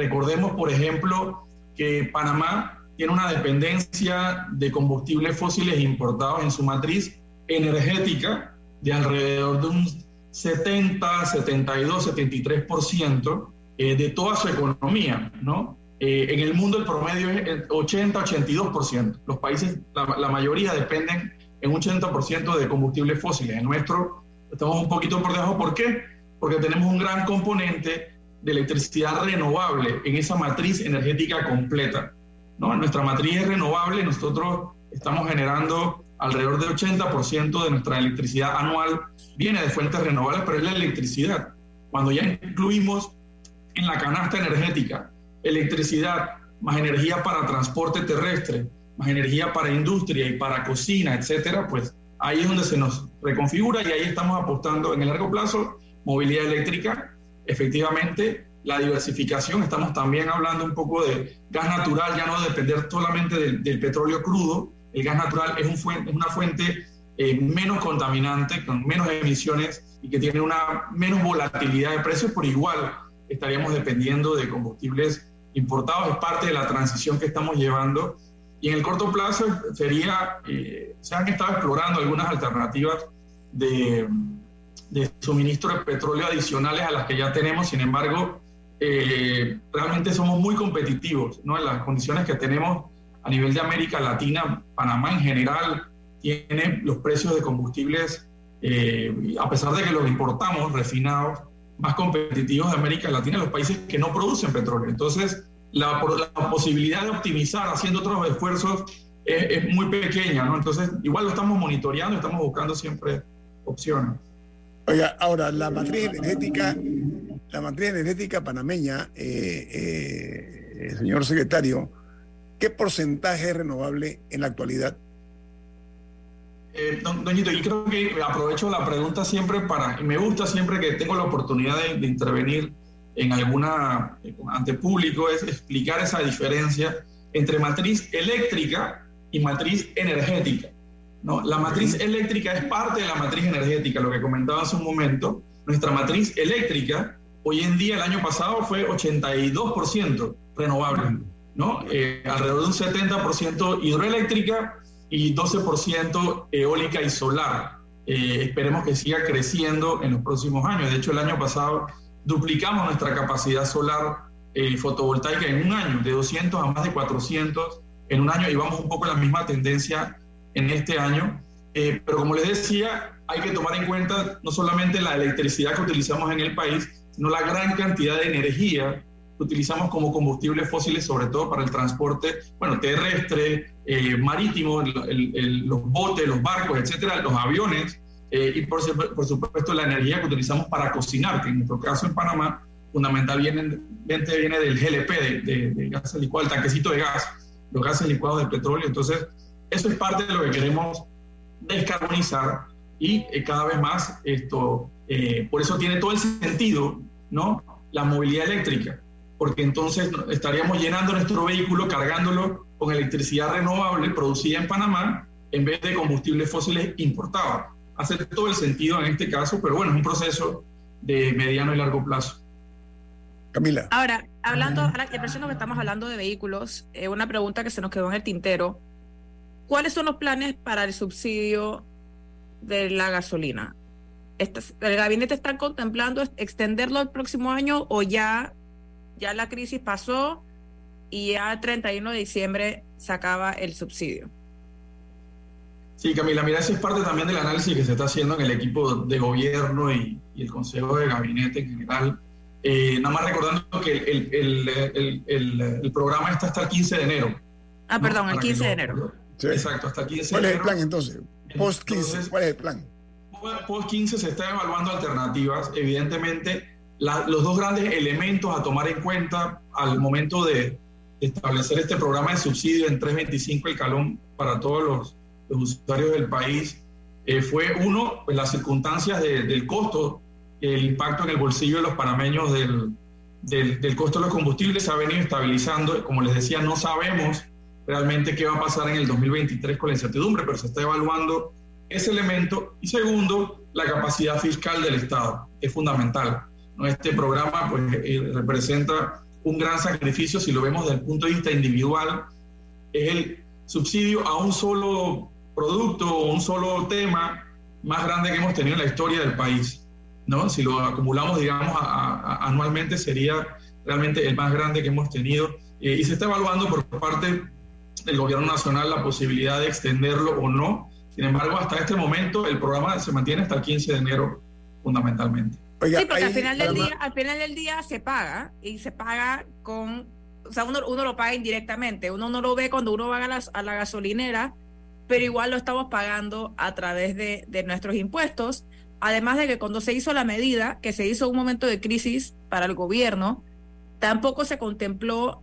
Recordemos, por ejemplo, que Panamá tiene una dependencia de combustibles fósiles importados en su matriz energética de alrededor de un 70, 72, 73% de toda su economía, ¿no? Eh, en el mundo el promedio es 80-82%. Los países, la, mayoría dependen en un 80% de combustibles fósiles. En nuestro estamos un poquito por debajo. ¿Por qué? Porque tenemos un gran componente de electricidad renovable en esa matriz energética completa. ¿no? Nuestra matriz es renovable, nosotros estamos generando alrededor del 80% de nuestra electricidad anual viene de fuentes renovables, pero es la electricidad. Cuando ya incluimos en la canasta energética electricidad, más energía para transporte terrestre, más energía para industria y para cocina, etcétera, pues ahí es donde se nos reconfigura y ahí estamos apostando en el largo plazo movilidad eléctrica, efectivamente la diversificación, estamos también hablando un poco de gas natural, ya no depender solamente del, petróleo crudo, el gas natural es, un una fuente eh, menos contaminante, con menos emisiones y que tiene una menos volatilidad de precios, por igual estaríamos dependiendo de combustibles importados, es parte de la transición que estamos llevando. Y en el corto plazo sería, eh, se han estado explorando algunas alternativas de, de, suministro de petróleo adicionales a las que ya tenemos, sin embargo, eh, realmente somos muy competitivos, ¿no? En las condiciones que tenemos a nivel de América Latina, Panamá en general tiene los precios de combustibles, eh, a pesar de que los importamos refinados, más competitivos de América Latina, los países que no producen petróleo. Entonces, la, la posibilidad de optimizar haciendo otros esfuerzos es, muy pequeña, ¿no? Entonces, igual lo estamos monitoreando, estamos buscando siempre opciones. Oiga, ahora, la matriz energética, la matriz energética panameña, eh, eh, señor secretario, ¿qué porcentaje es renovable en la actualidad? Eh, doñito, yo creo que aprovecho la pregunta siempre para, me gusta siempre que tengo la oportunidad de, intervenir en alguna, ante público, es explicar esa diferencia entre matriz eléctrica y matriz energética. ¿No? La matriz eléctrica es parte de la matriz energética, lo que comentaba hace un momento. Nuestra matriz eléctrica, hoy en día, el año pasado, fue 82% renovable, ¿no? Eh, alrededor de un 70% hidroeléctrica y 12% eólica y solar. Eh, esperemos que siga creciendo en los próximos años. De hecho, el año pasado duplicamos nuestra capacidad solar eh, fotovoltaica en un año, de 200 a más de 400 en un año, y vamos un poco en la misma tendencia en este año. Eh, pero como les decía, hay que tomar en cuenta no solamente la electricidad que utilizamos en el país, sino la gran cantidad de energía utilizamos como combustibles fósiles, sobre todo para el transporte, bueno, terrestre, eh, marítimo, los botes, los barcos, etcétera, los aviones, eh, y por, por, supuesto la energía que utilizamos para cocinar, que en nuestro caso en Panamá, fundamentalmente viene del GLP, de, de, gas licuado, el tanquecito de gas, los gases licuados de petróleo. Entonces, eso es parte de lo que queremos descarbonizar y eh, cada vez más esto, por eso tiene todo el sentido, ¿no? La movilidad eléctrica porque entonces estaríamos llenando nuestro vehículo, cargándolo con electricidad renovable producida en Panamá en vez de combustibles fósiles importados. Hace todo el sentido en este caso, pero bueno, es un proceso de mediano y largo plazo. Camila. Ahora, hablando, ahora que que estamos hablando de vehículos, eh, una pregunta que se nos quedó en el tintero. ¿Cuáles son los planes para el subsidio de la gasolina? ¿El gabinete está contemplando extenderlo el próximo año o ya ya la crisis pasó y ya el 31 de diciembre se acaba el subsidio. Sí, Camila, mira, esa es parte también del análisis que se está haciendo en el equipo de gobierno y, el Consejo de Gabinete en general. Eh, nada más recordando que el, programa está hasta el 15 de enero. Ah, perdón, el 15 de enero. Exacto, hasta el 15 de enero. ¿Cuál es el plan entonces? Post 15, ¿cuál es el plan? Post 15 se está evaluando alternativas. Evidentemente, los dos grandes elementos a tomar en cuenta al momento de establecer este programa de subsidio en 325 el calón para todos los, usuarios del país eh, fue uno, pues, las circunstancias del costo, el impacto en el bolsillo de los panameños del, del, del, costo de los combustibles se ha venido estabilizando. Como les decía, no sabemos realmente qué va a pasar en el 2023 con la incertidumbre, pero se está evaluando ese elemento. Y segundo, la capacidad fiscal del Estado, es fundamental. Este programa pues, eh, representa un gran sacrificio, si lo vemos desde el punto de vista individual, es el subsidio a un solo producto o un solo tema más grande que hemos tenido en la historia del país. ¿no? Si lo acumulamos, digamos, anualmente sería realmente el más grande que hemos tenido. Eh, y se está evaluando por parte del gobierno nacional la posibilidad de extenderlo o no. Sin embargo, hasta este momento el programa se mantiene hasta el 15 de enero fundamentalmente. sí, porque al final, del día, al final del día se paga y se paga con, o sea, uno, uno lo paga indirectamente, uno no lo ve cuando uno va a la, a la gasolinera, pero igual lo estamos pagando a través de, de nuestros impuestos. Además de que cuando se hizo la medida, que se hizo un momento de crisis para el gobierno, tampoco se contempló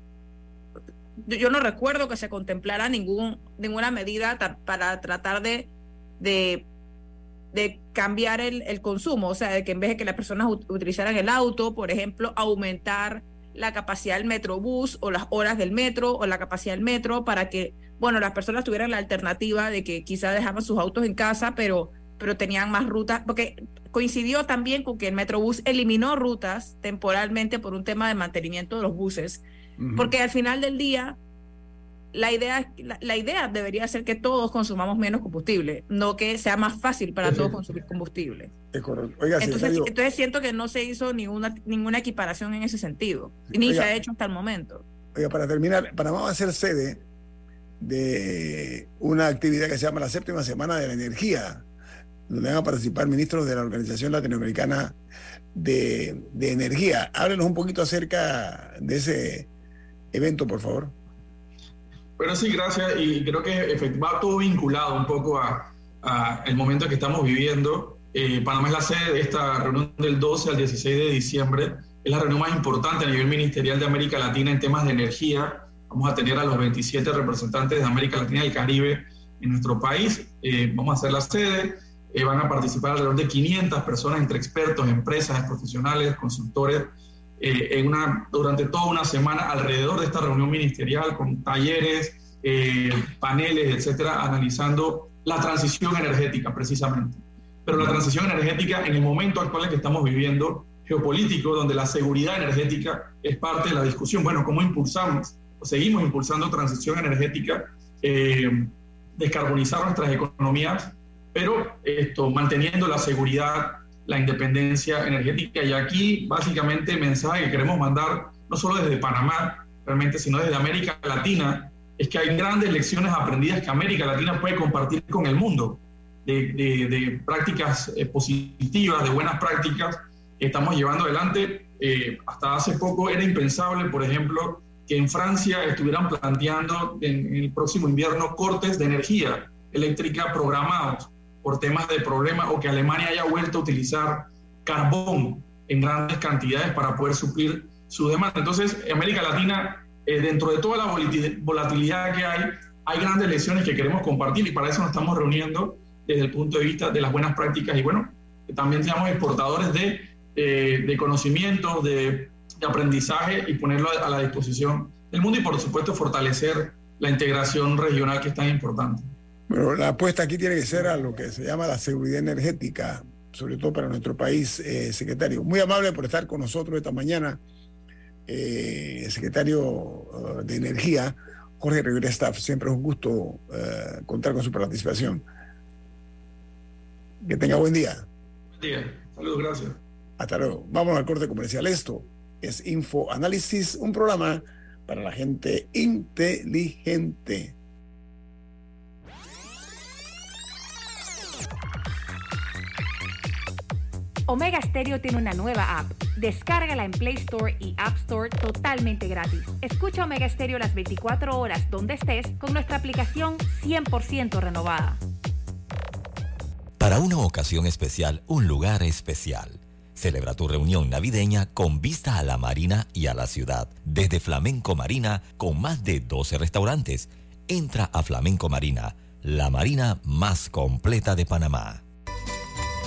yo no recuerdo que se contemplara ningún, ninguna medida para tratar de, de, de cambiar el, el, consumo, o sea, de que en vez de que las personas utilizaran el auto, por ejemplo, aumentar la capacidad del metrobús o las horas del metro o la capacidad del metro para que, bueno, las personas tuvieran la alternativa de que quizás dejaban sus autos en casa, pero, pero tenían más rutas, porque coincidió también con que el metrobús eliminó rutas temporalmente por un tema de mantenimiento de los buses porque al final del día, la idea, la, idea debería ser que todos consumamos menos combustible, no que sea más fácil para todos consumir combustible. entonces, siento que no se hizo ninguna, ninguna equiparación en ese sentido, ni se ha hecho hasta el momento. Oiga, para terminar, Panamá va a ser sede de una actividad que se llama la séptima semana de la energía, donde van a participar ministros de la Organización Latinoamericana de, de Energía. Háblenos un poquito acerca de ese evento, por favor. Bueno, sí, gracias. Y creo que va todo vinculado un poco a, el momento que estamos viviendo. Eh, Panamá es la sede de esta reunión del 12 al 16 de diciembre. Es la reunión más importante a nivel ministerial de América Latina en temas de energía. Vamos a tener a los 27 representantes de América Latina y el Caribe en nuestro país. Eh, vamos a hacer la sede. Eh, van a participar alrededor de 500 personas entre expertos, empresas, profesionales, consultores eh, en una, durante toda una semana alrededor de esta reunión ministerial con talleres, eh, paneles, etcétera, analizando la transición energética precisamente. Pero la transición energética en el momento actual en que estamos viviendo, geopolítico, donde la seguridad energética es parte de la discusión. Bueno, ¿cómo impulsamos o seguimos impulsando transición energética, eh, descarbonizar nuestras economías, pero esto, manteniendo la seguridad la independencia energética. Y aquí básicamente el mensaje que queremos mandar, no solo desde Panamá, realmente, sino desde América Latina, es que hay grandes lecciones aprendidas que América Latina puede compartir con el mundo, de, prácticas eh, positivas, de buenas prácticas que estamos llevando adelante. Eh, hasta hace poco era impensable, por ejemplo, que en Francia estuvieran planteando en el próximo invierno cortes de energía eléctrica programados por temas de problemas o que Alemania haya vuelto a utilizar carbón en grandes cantidades para poder suplir su demanda. Entonces, América Latina, eh, dentro de toda la volatilidad que hay, hay grandes lecciones que queremos compartir y para eso nos estamos reuniendo desde el punto de vista de las buenas prácticas y bueno, que también seamos exportadores de, eh, de conocimientos, de, de aprendizaje y ponerlo a la disposición del mundo y por supuesto fortalecer la integración regional que es tan importante. Bueno, la apuesta aquí tiene que ser a lo que se llama la seguridad energética, sobre todo para nuestro país, eh, secretario. Muy amable por estar con nosotros esta mañana, eh, secretario uh, de Energía, Jorge Rivera Staff. Siempre es un gusto uh, contar con su participación. Que tenga buen día. Buen día. Saludos, gracias. Hasta luego. Vamos al corte comercial. Esto es Info Análisis, un programa para la gente inteligente. Omega Stereo tiene una nueva app. Descárgala en Play Store y App Store totalmente gratis. Escucha Omega Stereo las 24 horas donde estés con nuestra aplicación 100% renovada. Para una ocasión especial, un lugar especial. Celebra tu reunión navideña con vista a la marina y a la ciudad. Desde Flamenco Marina, con más de 12 restaurantes. Entra a Flamenco Marina la marina más completa de Panamá.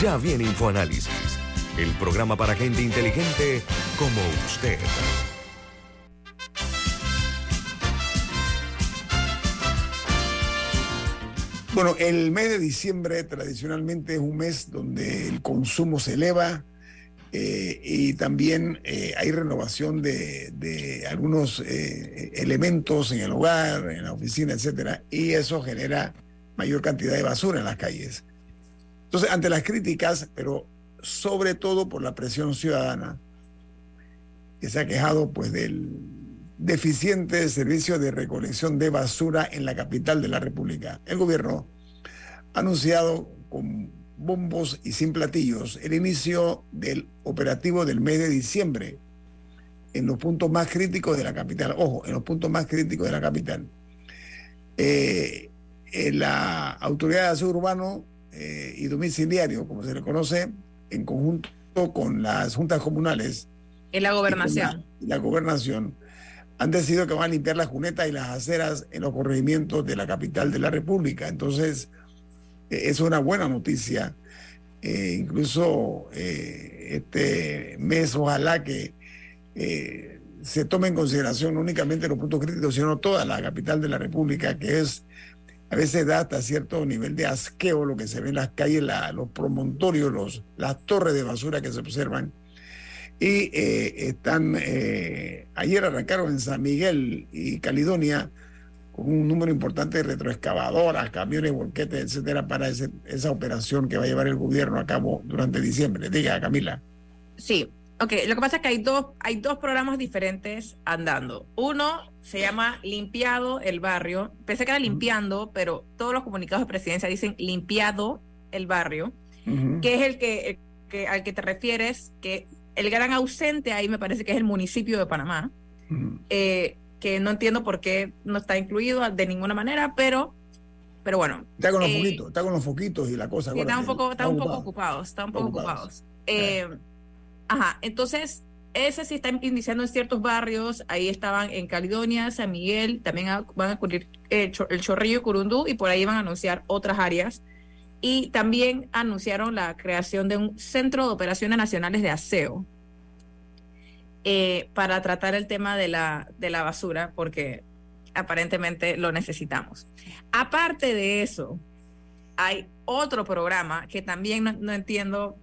Ya viene InfoAnálisis, el programa para gente inteligente como usted. Bueno, el mes de diciembre tradicionalmente es un mes donde el consumo se eleva eh, y también eh, hay renovación de, algunos eh, elementos en el hogar, en la oficina, etcétera, y eso genera mayor cantidad de basura en las calles. Entonces, ante las críticas, pero sobre todo por la presión ciudadana, que se ha quejado pues del deficiente servicio de recolección de basura en la capital de la República. El gobierno ha anunciado con bombos y sin platillos el inicio del operativo del mes de diciembre en los puntos más críticos de la capital. Ojo, en los puntos más críticos de la capital. Eh, la Autoridad de Aseo Urbano eh, y Domiciliario, como se le conoce, en conjunto con las juntas comunales. En la gobernación. La, la gobernación han decidido que van a limpiar las cunetas y las aceras en los corregimientos de la capital de la República. Entonces, eh, es una buena noticia. Eh, incluso eh, este mes, ojalá que se tome en consideración no únicamente los puntos críticos, sino toda la capital de la República, que es a veces da hasta cierto nivel de asqueo lo que se ve en las calles, la, los promontorios, los, las torres de basura que se observan y eh, están, eh, ayer arrancaron en San Miguel y Caledonia con un número importante de retroexcavadoras, camiones, volquetes, etcétera, para esa operación que va a llevar el gobierno a cabo durante diciembre. Diga, Camila. Sí, ok. Lo que pasa es que hay dos programas diferentes andando. Uno se llama Limpiado el Barrio. Pensé que era limpiando, pero todos los comunicados de presidencia dicen limpiado el barrio, uh -huh. que es el que, el que al que te refieres, que el gran ausente ahí me parece que es el municipio de Panamá, eh, que no entiendo por qué no está incluido de ninguna manera, pero, pero bueno. Está con los eh, foquitos, está con los foquitos y la cosa. Sí, está un poco, está un poco ocupados, está un poco ocupados. ocupados. Eh, ajá, entonces ese sí está iniciando en ciertos barrios, ahí estaban en Caledonia, San Miguel, también van a cubrir el, el Chorrillo Curundú y por ahí van a anunciar otras áreas y también anunciaron la creación de un centro de operaciones nacionales de aseo eh, para tratar el tema de la, de la basura, porque aparentemente lo necesitamos. Aparte de eso, hay otro programa que también no entiendo.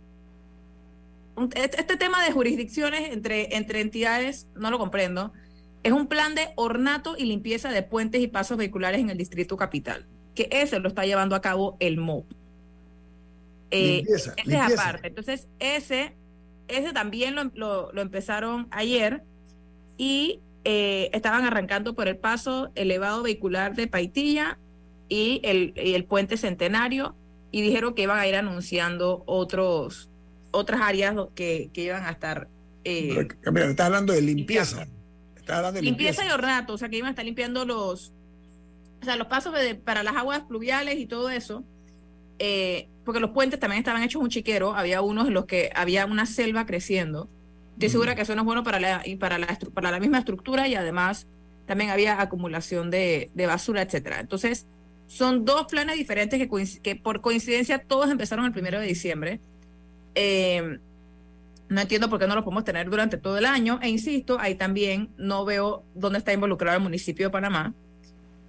Este tema de jurisdicciones entre, entre entidades no lo comprendo. Es un plan de ornato y limpieza de puentes y pasos vehiculares en el distrito capital, que ese lo está llevando a cabo el MOP. Eh, limpieza, ese limpieza. es aparte. Entonces, ese, ese también lo, lo, lo empezaron ayer y eh, estaban arrancando por el paso elevado vehicular de Paitilla y el, y el puente centenario y dijeron que iban a ir anunciando otros otras áreas que, que iban a estar. Eh, Mira, estás hablando de limpieza. Estás Está dando limpieza y ornato, o sea que iban a estar limpiando los, o sea, los pasos de- para las aguas pluviales y todo eso, eh, porque los puentes también estaban hechos un chiquero, había unos en los que había una selva creciendo. Estoy segura que eso no es bueno para la, y para la, para la misma estructura y además también había acumulación de, de basura, etcétera. Entonces, son dos planes diferentes que, que por coincidencia todos empezaron el primero de diciembre. Eh, no entiendo por qué no lo podemos tener durante todo el año. E insisto, ahí también no veo dónde está involucrado el municipio de Panamá,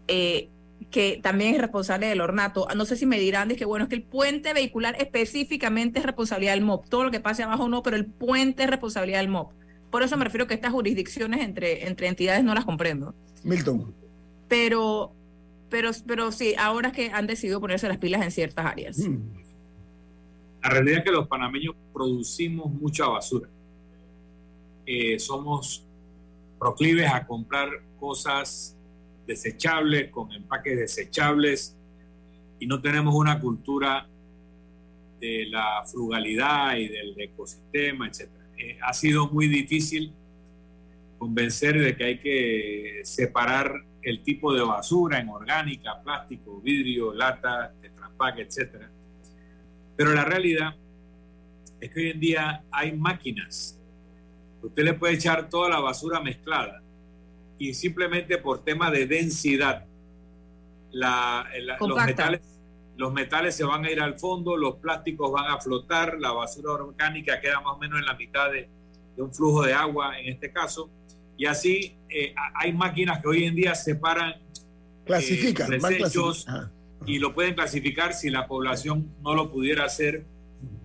eh, que también es responsable del ornato. No sé si me dirán de que bueno, es que el puente vehicular específicamente es responsabilidad del MOP. Todo lo que pase abajo no, pero el puente es responsabilidad del MOP. Por eso me refiero que estas jurisdicciones entre, entre entidades no las comprendo. Milton. Pero, pero, pero sí, ahora es que han decidido ponerse las pilas en ciertas áreas. La realidad es que los panameños producimos mucha basura. Eh, somos proclives a comprar cosas desechables, con empaques desechables, y no tenemos una cultura de la frugalidad y del ecosistema, etc. Eh, ha sido muy difícil convencer de que hay que separar el tipo de basura en orgánica, plástico, vidrio, lata, tetrapack, etcétera. Pero la realidad es que hoy en día hay máquinas. Usted le puede echar toda la basura mezclada y simplemente por tema de densidad, la- la- los, metales, los metales se van a ir al fondo, los plásticos van a flotar, la basura orgánica queda más o menos en la mitad de, de un flujo de agua en este caso. Y así eh, hay máquinas que hoy en día separan Clasifican, eh, desechos. Y lo pueden clasificar si la población no lo pudiera hacer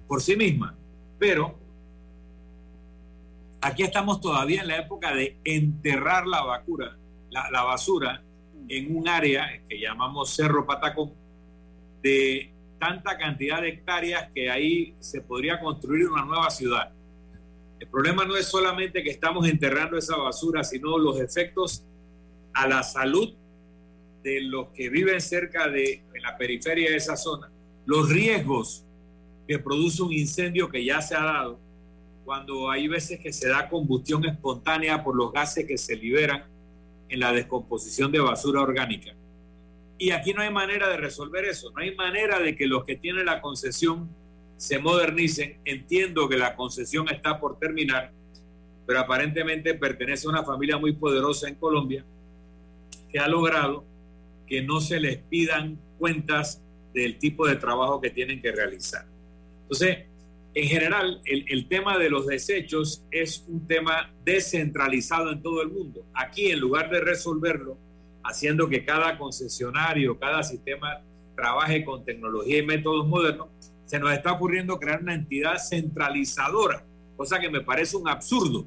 por sí misma. Pero aquí estamos todavía en la época de enterrar la la, la basura en un área que llamamos Cerro Patacón, de tanta cantidad de hectáreas que ahí se podría construir una nueva ciudad. El problema no es solamente que estamos enterrando esa basura, sino los efectos a la salud de los que viven cerca de la periferia de esa zona, los riesgos que produce un incendio que ya se ha dado, cuando hay veces que se da combustión espontánea por los gases que se liberan en la descomposición de basura orgánica. Y aquí no hay manera de resolver eso, no hay manera de que los que tienen la concesión se modernicen. Entiendo que la concesión está por terminar, pero aparentemente pertenece a una familia muy poderosa en Colombia que ha logrado que no se les pidan cuentas del tipo de trabajo que tienen que realizar. Entonces, en general, el, tema de los desechos es un tema descentralizado en todo el mundo. Aquí, en lugar de resolverlo, haciendo que cada concesionario, cada sistema trabaje con tecnología y métodos modernos, se nos está ocurriendo crear una entidad centralizadora, cosa que me parece un absurdo.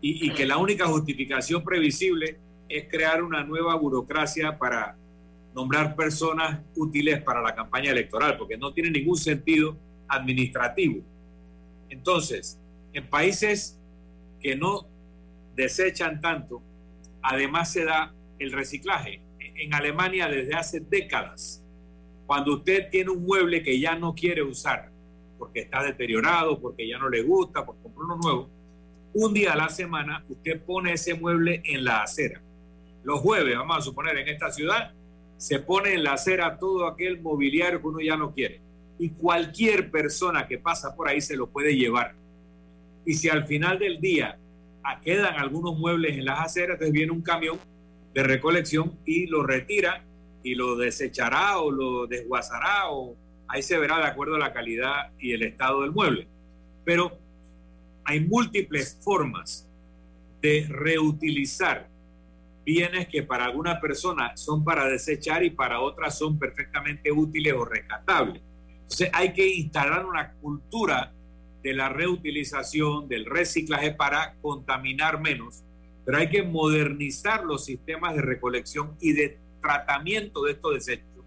Y, y que la única justificación previsible es crear una nueva burocracia para nombrar personas útiles para la campaña electoral, porque no tiene ningún sentido administrativo. Entonces, en países que no desechan tanto, además se da el reciclaje. En Alemania desde hace décadas, cuando usted tiene un mueble que ya no quiere usar, porque está deteriorado, porque ya no le gusta, porque compró uno nuevo, un día a la semana usted pone ese mueble en la acera. Los jueves, vamos a suponer, en esta ciudad, se pone en la acera todo aquel mobiliario que uno ya no quiere. Y cualquier persona que pasa por ahí se lo puede llevar. Y si al final del día quedan algunos muebles en las aceras, entonces viene un camión de recolección y lo retira y lo desechará o lo desguazará o ahí se verá de acuerdo a la calidad y el estado del mueble. Pero hay múltiples formas de reutilizar bienes que para alguna persona son para desechar y para otras son perfectamente útiles o rescatables. Entonces hay que instalar una cultura de la reutilización, del reciclaje para contaminar menos, pero hay que modernizar los sistemas de recolección y de tratamiento de estos desechos,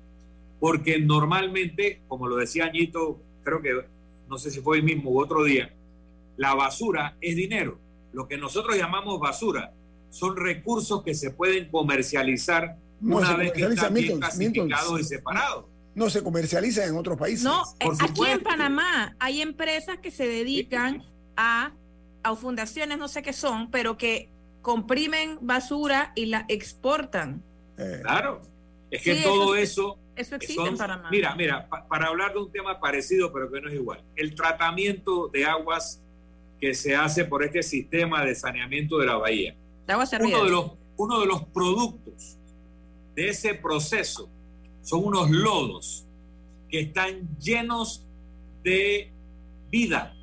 porque normalmente, como lo decía Añito, creo que no sé si fue el mismo u otro día, la basura es dinero. Lo que nosotros llamamos basura son recursos que se pueden comercializar No una se vez que están bien clasificados y separados. No se comercializa en otros países. No, eh, aquí en Panamá hay empresas que se dedican a, a fundaciones, no sé qué son, pero que comprimen basura y la exportan. Eh, Claro. Es que Sí, todo eso- eso. Eso existe son- en Panamá. Mira, mira, pa- para hablar de un tema parecido, pero que no es igual. El tratamiento de aguas que se hace por este sistema de saneamiento de la bahía. De agua servida. Uno de los, uno de los productos de ese proceso son unos lodos que están llenos de vida.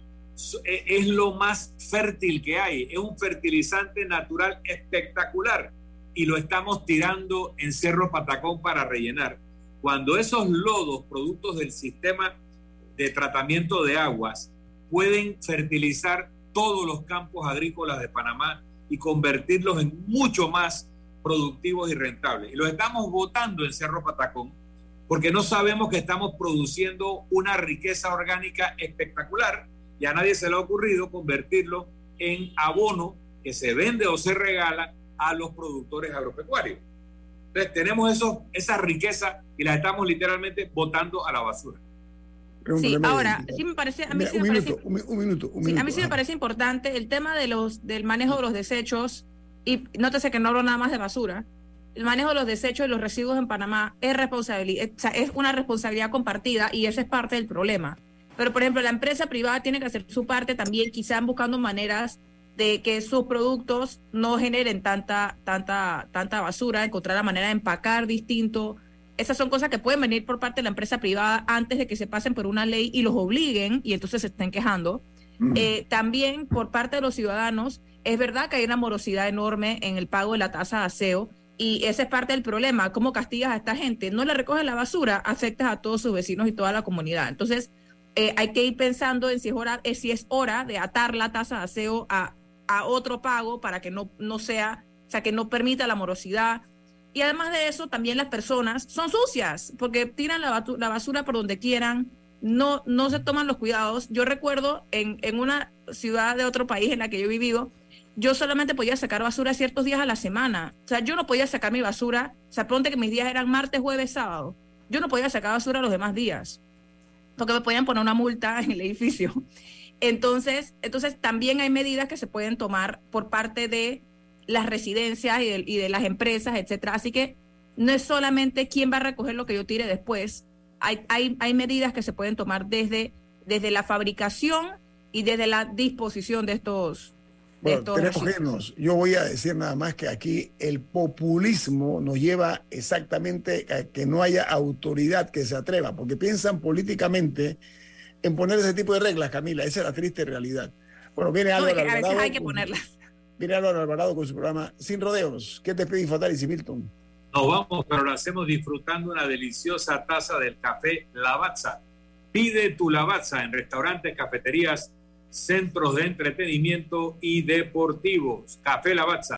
E- Es lo más fértil que hay. Es un fertilizante natural espectacular y lo estamos tirando en Cerro Patacón para rellenar. Cuando esos lodos, productos del sistema de tratamiento de aguas, pueden fertilizar todos los campos agrícolas de Panamá y convertirlos en mucho más productivos y rentables. Y los estamos votando en Cerro Patacón porque no sabemos que estamos produciendo una riqueza orgánica espectacular y a nadie se le ha ocurrido convertirlo en abono que se vende o se regala a los productores agropecuarios. Entonces tenemos eso, esa riqueza y la estamos literalmente botando a la basura. Sí, ahora, sí me parece, a mí sí me parece importante el tema de los del manejo de los desechos y nótese que no hablo nada más de basura. El manejo de los desechos y los residuos en Panamá es responsabilidad, o sea, es una responsabilidad compartida y ese es parte del problema. Pero por ejemplo, la empresa privada tiene que hacer su parte también, quizás buscando maneras de que sus productos no generen tanta tanta tanta basura, encontrar la manera de empacar distinto. Esas son cosas que pueden venir por parte de la empresa privada antes de que se pasen por una ley y los obliguen y entonces se estén quejando. Eh, también por parte de los ciudadanos, es verdad que hay una morosidad enorme en el pago de la tasa de aseo y ese es parte del problema. ¿Cómo castigas a esta gente? No le recoges la basura, afectas a todos sus vecinos y toda la comunidad. Entonces, eh, hay que ir pensando en si es hora, eh, si es hora de atar la tasa de aseo a, a otro pago para que no, no sea, o sea, que no permita la morosidad. Y además de eso, también las personas son sucias porque tiran la, basura por donde quieran, no, no se toman los cuidados. Yo recuerdo en, en una ciudad de otro país en la que yo he vivido, yo solamente podía sacar basura ciertos días a la semana. O sea, yo no podía sacar mi basura, o sea, ponte que mis días eran martes, jueves, sábado. Yo no podía sacar basura los demás días, porque me podían poner una multa en el edificio. Entonces, entonces también hay medidas que se pueden tomar por parte de las residencias y de, y de las empresas, etcétera. Así que no es solamente quién va a recoger lo que yo tire después. Hay, hay, hay medidas que se pueden tomar desde, desde la fabricación y desde la disposición de estos, de Bueno, estos tenemos que irnos. Yo voy a decir nada más que aquí el populismo nos lleva exactamente a que no haya autoridad que se atreva, porque piensan políticamente en poner ese tipo de reglas, Camila. Esa es la triste realidad. Bueno, viene No, Álvaro es que a veces hay que ponerlas. Viene Álvaro Alvarado con su programa Sin Rodeos. ¿Qué te pedí, Fatalis y Milton? Nos vamos, pero lo hacemos disfrutando una deliciosa taza del café Lavazza. Pide tu Lavazza en restaurantes, cafeterías, centros de entretenimiento y deportivos. Café Lavazza,